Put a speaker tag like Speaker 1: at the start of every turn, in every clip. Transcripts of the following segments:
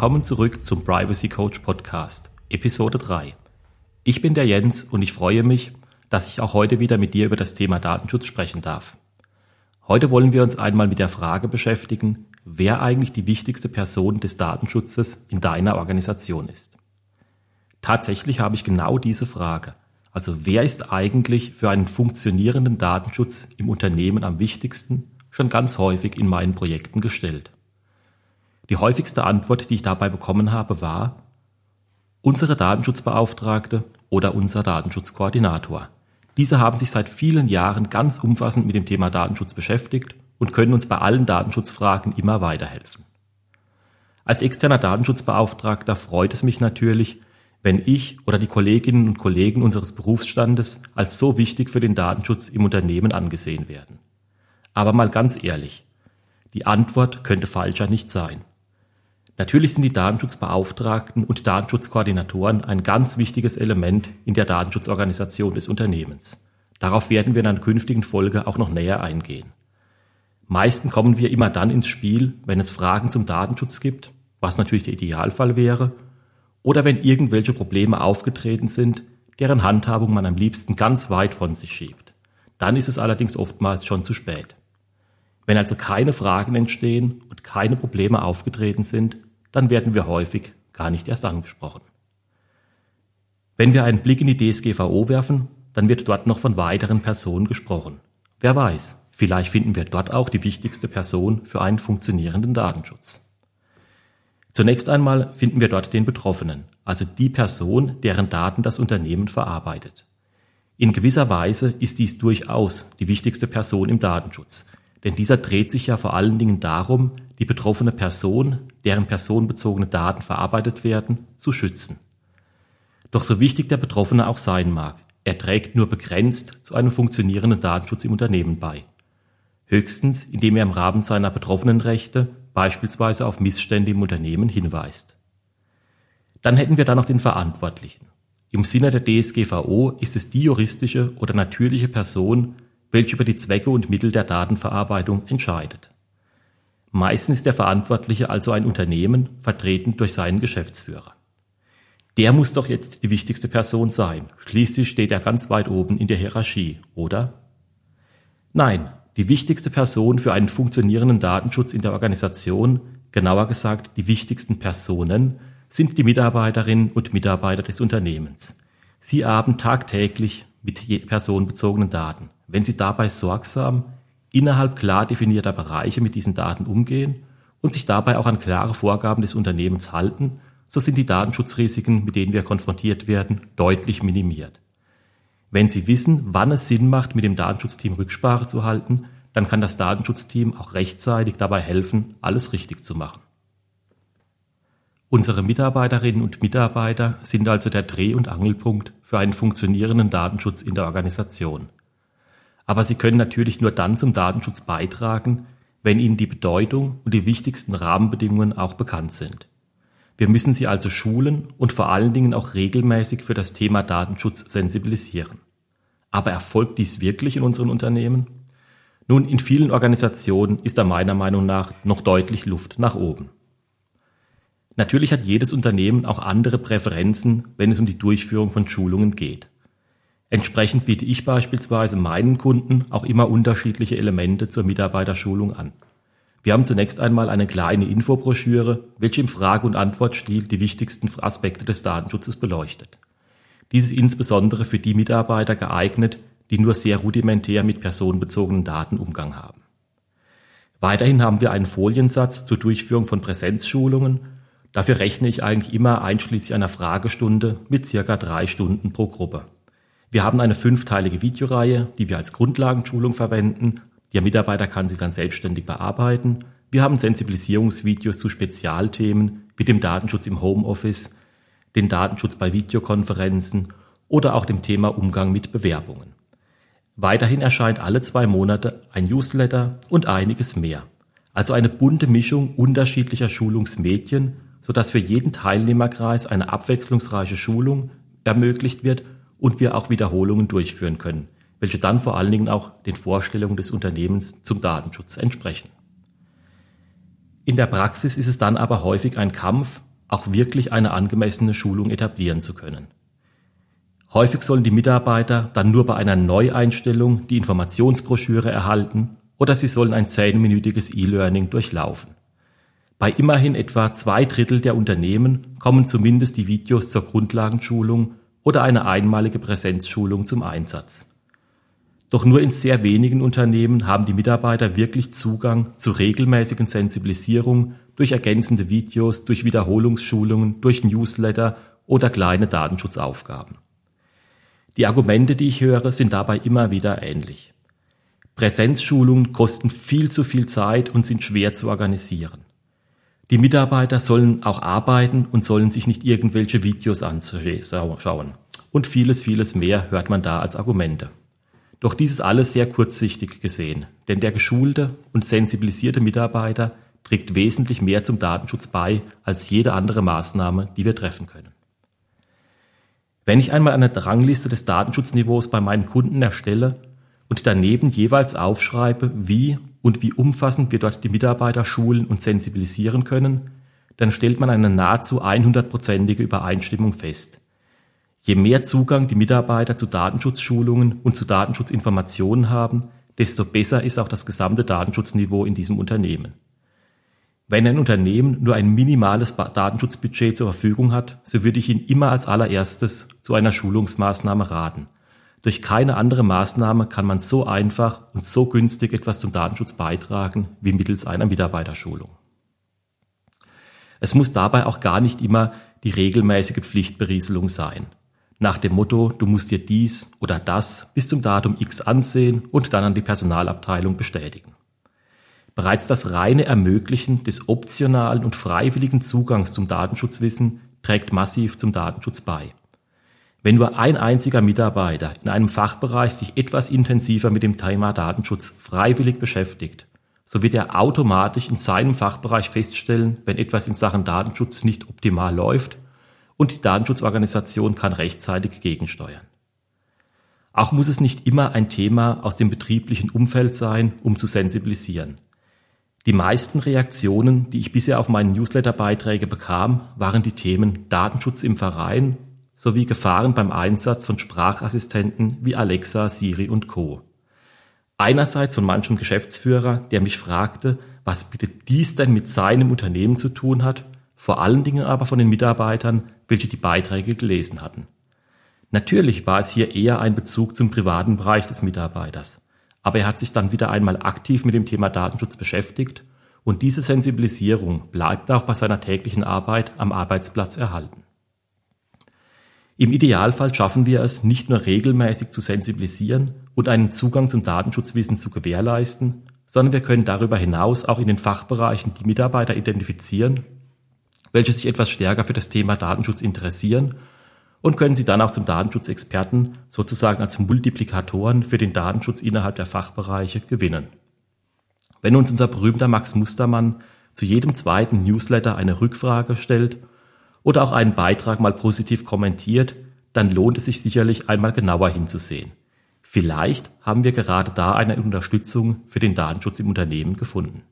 Speaker 1: Willkommen zurück zum Privacy Coach Podcast, Episode 3. Ich bin der Jens und ich freue mich, dass ich auch heute wieder mit dir über das Thema Datenschutz sprechen darf. Heute wollen wir uns einmal mit der Frage beschäftigen, wer eigentlich die wichtigste Person des Datenschutzes in deiner Organisation ist. Tatsächlich habe ich genau diese Frage. Also wer ist eigentlich für einen funktionierenden Datenschutz im Unternehmen am wichtigsten, schon ganz häufig in meinen Projekten gestellt. Die häufigste Antwort, die ich dabei bekommen habe, war unsere Datenschutzbeauftragte oder unser Datenschutzkoordinator. Diese haben sich seit vielen Jahren ganz umfassend mit dem Thema Datenschutz beschäftigt und können uns bei allen Datenschutzfragen immer weiterhelfen. Als externer Datenschutzbeauftragter freut es mich natürlich, wenn ich oder die Kolleginnen und Kollegen unseres Berufsstandes als so wichtig für den Datenschutz im Unternehmen angesehen werden. Aber mal ganz ehrlich, die Antwort könnte falscher nicht sein. Natürlich sind die Datenschutzbeauftragten und Datenschutzkoordinatoren ein ganz wichtiges Element in der Datenschutzorganisation des Unternehmens. Darauf werden wir in einer künftigen Folge auch noch näher eingehen. Meisten kommen wir immer dann ins Spiel, wenn es Fragen zum Datenschutz gibt, was natürlich der Idealfall wäre, oder wenn irgendwelche Probleme aufgetreten sind, deren Handhabung man am liebsten ganz weit von sich schiebt. Dann ist es allerdings oftmals schon zu spät. Wenn also keine Fragen entstehen und keine Probleme aufgetreten sind, dann werden wir häufig gar nicht erst angesprochen. Wenn wir einen Blick in die DSGVO werfen, dann wird dort noch von weiteren Personen gesprochen. Wer weiß, vielleicht finden wir dort auch die wichtigste Person für einen funktionierenden Datenschutz. Zunächst einmal finden wir dort den Betroffenen, also die Person, deren Daten das Unternehmen verarbeitet. In gewisser Weise ist dies durchaus die wichtigste Person im Datenschutz, denn dieser dreht sich ja vor allen Dingen darum, die betroffene Person, deren personenbezogene Daten verarbeitet werden, zu schützen. Doch so wichtig der Betroffene auch sein mag, er trägt nur begrenzt zu einem funktionierenden Datenschutz im Unternehmen bei. Höchstens, indem er im Rahmen seiner betroffenen Rechte beispielsweise auf Missstände im Unternehmen hinweist. Dann hätten wir da noch den Verantwortlichen. Im Sinne der DSGVO ist es die juristische oder natürliche Person, welche über die Zwecke und Mittel der Datenverarbeitung entscheidet. Meistens ist der Verantwortliche also ein Unternehmen, vertreten durch seinen Geschäftsführer. Der muss doch jetzt die wichtigste Person sein. Schließlich steht er ganz weit oben in der Hierarchie, oder? Nein, die wichtigste Person für einen funktionierenden Datenschutz in der Organisation, genauer gesagt die wichtigsten Personen, sind die Mitarbeiterinnen und Mitarbeiter des Unternehmens. Sie arbeiten tagtäglich mit personenbezogenen Daten. Wenn Sie dabei sorgsam innerhalb klar definierter Bereiche mit diesen Daten umgehen und sich dabei auch an klare Vorgaben des Unternehmens halten, so sind die Datenschutzrisiken, mit denen wir konfrontiert werden, deutlich minimiert. Wenn Sie wissen, wann es Sinn macht, mit dem Datenschutzteam Rücksprache zu halten, dann kann das Datenschutzteam auch rechtzeitig dabei helfen, alles richtig zu machen. Unsere Mitarbeiterinnen und Mitarbeiter sind also der Dreh- und Angelpunkt für einen funktionierenden Datenschutz in der Organisation. Aber sie können natürlich nur dann zum Datenschutz beitragen, wenn ihnen die Bedeutung und die wichtigsten Rahmenbedingungen auch bekannt sind. Wir müssen sie also schulen und vor allen Dingen auch regelmäßig für das Thema Datenschutz sensibilisieren. Aber erfolgt dies wirklich in unseren Unternehmen? Nun, in vielen Organisationen ist da meiner Meinung nach noch deutlich Luft nach oben. Natürlich hat jedes Unternehmen auch andere Präferenzen, wenn es um die Durchführung von Schulungen geht. Entsprechend biete ich beispielsweise meinen Kunden auch immer unterschiedliche Elemente zur Mitarbeiterschulung an. Wir haben zunächst einmal eine kleine Infobroschüre, welche im Frage- und Antwortstil die wichtigsten Aspekte des Datenschutzes beleuchtet. Dies ist insbesondere für die Mitarbeiter geeignet, die nur sehr rudimentär mit personenbezogenen Daten Umgang haben. Weiterhin haben wir einen Foliensatz zur Durchführung von Präsenzschulungen. Dafür rechne ich eigentlich immer einschließlich einer Fragestunde mit circa drei Stunden pro Gruppe. Wir haben eine fünfteilige Videoreihe, die wir als Grundlagenschulung verwenden der Mitarbeiter kann sie dann selbstständig bearbeiten. Wir haben Sensibilisierungsvideos zu Spezialthemen wie dem Datenschutz im Homeoffice, den Datenschutz bei Videokonferenzen oder auch dem Thema Umgang mit Bewerbungen. Weiterhin erscheint alle zwei Monate ein Newsletter und einiges mehr. Also eine bunte Mischung unterschiedlicher Schulungsmedien, sodass für jeden Teilnehmerkreis eine abwechslungsreiche Schulung ermöglicht wird und wir auch Wiederholungen durchführen können welche dann vor allen Dingen auch den Vorstellungen des Unternehmens zum Datenschutz entsprechen. In der Praxis ist es dann aber häufig ein Kampf, auch wirklich eine angemessene Schulung etablieren zu können. Häufig sollen die Mitarbeiter dann nur bei einer Neueinstellung die Informationsbroschüre erhalten oder sie sollen ein zehnminütiges E-Learning durchlaufen. Bei immerhin etwa zwei Drittel der Unternehmen kommen zumindest die Videos zur Grundlagenschulung oder eine einmalige Präsenzschulung zum Einsatz. Doch nur in sehr wenigen Unternehmen haben die Mitarbeiter wirklich Zugang zu regelmäßigen Sensibilisierung durch ergänzende Videos, durch Wiederholungsschulungen, durch Newsletter oder kleine Datenschutzaufgaben. Die Argumente, die ich höre, sind dabei immer wieder ähnlich. Präsenzschulungen kosten viel zu viel Zeit und sind schwer zu organisieren. Die Mitarbeiter sollen auch arbeiten und sollen sich nicht irgendwelche Videos anschauen. Und vieles, vieles mehr hört man da als Argumente. Doch dies ist alles sehr kurzsichtig gesehen, denn der geschulte und sensibilisierte Mitarbeiter trägt wesentlich mehr zum Datenschutz bei als jede andere Maßnahme, die wir treffen können. Wenn ich einmal eine Rangliste des Datenschutzniveaus bei meinen Kunden erstelle und daneben jeweils aufschreibe, wie und wie umfassend wir dort die Mitarbeiter schulen und sensibilisieren können, dann stellt man eine nahezu 100-prozentige Übereinstimmung fest. Je mehr Zugang die Mitarbeiter zu Datenschutzschulungen und zu Datenschutzinformationen haben, desto besser ist auch das gesamte Datenschutzniveau in diesem Unternehmen. Wenn ein Unternehmen nur ein minimales Datenschutzbudget zur Verfügung hat, so würde ich Ihnen immer als allererstes zu einer Schulungsmaßnahme raten. Durch keine andere Maßnahme kann man so einfach und so günstig etwas zum Datenschutz beitragen wie mittels einer Mitarbeiterschulung. Es muss dabei auch gar nicht immer die regelmäßige Pflichtberieselung sein nach dem Motto, du musst dir dies oder das bis zum Datum X ansehen und dann an die Personalabteilung bestätigen. Bereits das reine Ermöglichen des optionalen und freiwilligen Zugangs zum Datenschutzwissen trägt massiv zum Datenschutz bei. Wenn nur ein einziger Mitarbeiter in einem Fachbereich sich etwas intensiver mit dem Thema Datenschutz freiwillig beschäftigt, so wird er automatisch in seinem Fachbereich feststellen, wenn etwas in Sachen Datenschutz nicht optimal läuft und die Datenschutzorganisation kann rechtzeitig gegensteuern. Auch muss es nicht immer ein Thema aus dem betrieblichen Umfeld sein, um zu sensibilisieren. Die meisten Reaktionen, die ich bisher auf meine Newsletterbeiträge bekam, waren die Themen Datenschutz im Verein sowie Gefahren beim Einsatz von Sprachassistenten wie Alexa, Siri und Co. Einerseits von manchem Geschäftsführer, der mich fragte, was bitte dies denn mit seinem Unternehmen zu tun hat vor allen Dingen aber von den Mitarbeitern, welche die Beiträge gelesen hatten. Natürlich war es hier eher ein Bezug zum privaten Bereich des Mitarbeiters, aber er hat sich dann wieder einmal aktiv mit dem Thema Datenschutz beschäftigt und diese Sensibilisierung bleibt auch bei seiner täglichen Arbeit am Arbeitsplatz erhalten. Im Idealfall schaffen wir es, nicht nur regelmäßig zu sensibilisieren und einen Zugang zum Datenschutzwissen zu gewährleisten, sondern wir können darüber hinaus auch in den Fachbereichen die Mitarbeiter identifizieren welche sich etwas stärker für das Thema Datenschutz interessieren und können sie dann auch zum Datenschutzexperten sozusagen als Multiplikatoren für den Datenschutz innerhalb der Fachbereiche gewinnen. Wenn uns unser berühmter Max Mustermann zu jedem zweiten Newsletter eine Rückfrage stellt oder auch einen Beitrag mal positiv kommentiert, dann lohnt es sich sicherlich einmal genauer hinzusehen. Vielleicht haben wir gerade da eine Unterstützung für den Datenschutz im Unternehmen gefunden.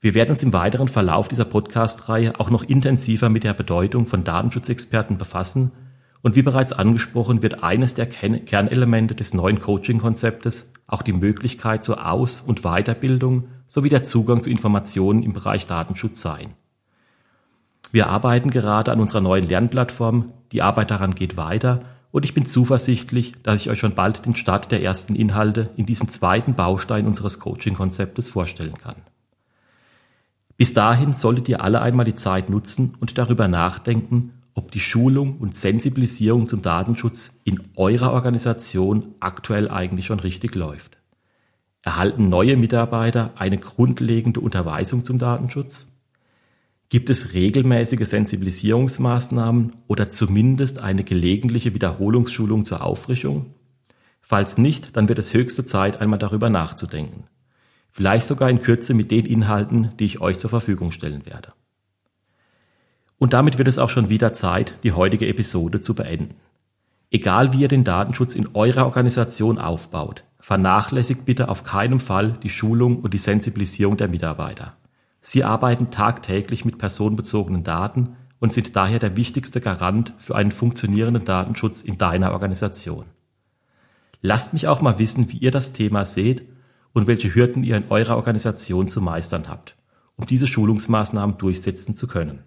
Speaker 1: Wir werden uns im weiteren Verlauf dieser Podcast-Reihe auch noch intensiver mit der Bedeutung von Datenschutzexperten befassen und wie bereits angesprochen wird eines der Kernelemente des neuen Coaching-Konzeptes auch die Möglichkeit zur Aus- und Weiterbildung sowie der Zugang zu Informationen im Bereich Datenschutz sein. Wir arbeiten gerade an unserer neuen Lernplattform, die Arbeit daran geht weiter und ich bin zuversichtlich, dass ich euch schon bald den Start der ersten Inhalte in diesem zweiten Baustein unseres Coaching-Konzeptes vorstellen kann. Bis dahin solltet ihr alle einmal die Zeit nutzen und darüber nachdenken, ob die Schulung und Sensibilisierung zum Datenschutz in eurer Organisation aktuell eigentlich schon richtig läuft. Erhalten neue Mitarbeiter eine grundlegende Unterweisung zum Datenschutz? Gibt es regelmäßige Sensibilisierungsmaßnahmen oder zumindest eine gelegentliche Wiederholungsschulung zur Auffrischung? Falls nicht, dann wird es höchste Zeit, einmal darüber nachzudenken. Vielleicht sogar in Kürze mit den Inhalten, die ich euch zur Verfügung stellen werde. Und damit wird es auch schon wieder Zeit, die heutige Episode zu beenden. Egal wie ihr den Datenschutz in eurer Organisation aufbaut, vernachlässigt bitte auf keinen Fall die Schulung und die Sensibilisierung der Mitarbeiter. Sie arbeiten tagtäglich mit personenbezogenen Daten und sind daher der wichtigste Garant für einen funktionierenden Datenschutz in deiner Organisation. Lasst mich auch mal wissen, wie ihr das Thema seht und welche Hürden ihr in eurer Organisation zu meistern habt, um diese Schulungsmaßnahmen durchsetzen zu können.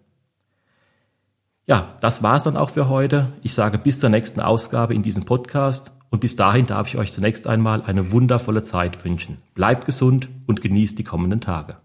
Speaker 1: Ja, das war's dann auch für heute. Ich sage bis zur nächsten Ausgabe in diesem Podcast und bis dahin darf ich euch zunächst einmal eine wundervolle Zeit wünschen. Bleibt gesund und genießt die kommenden Tage.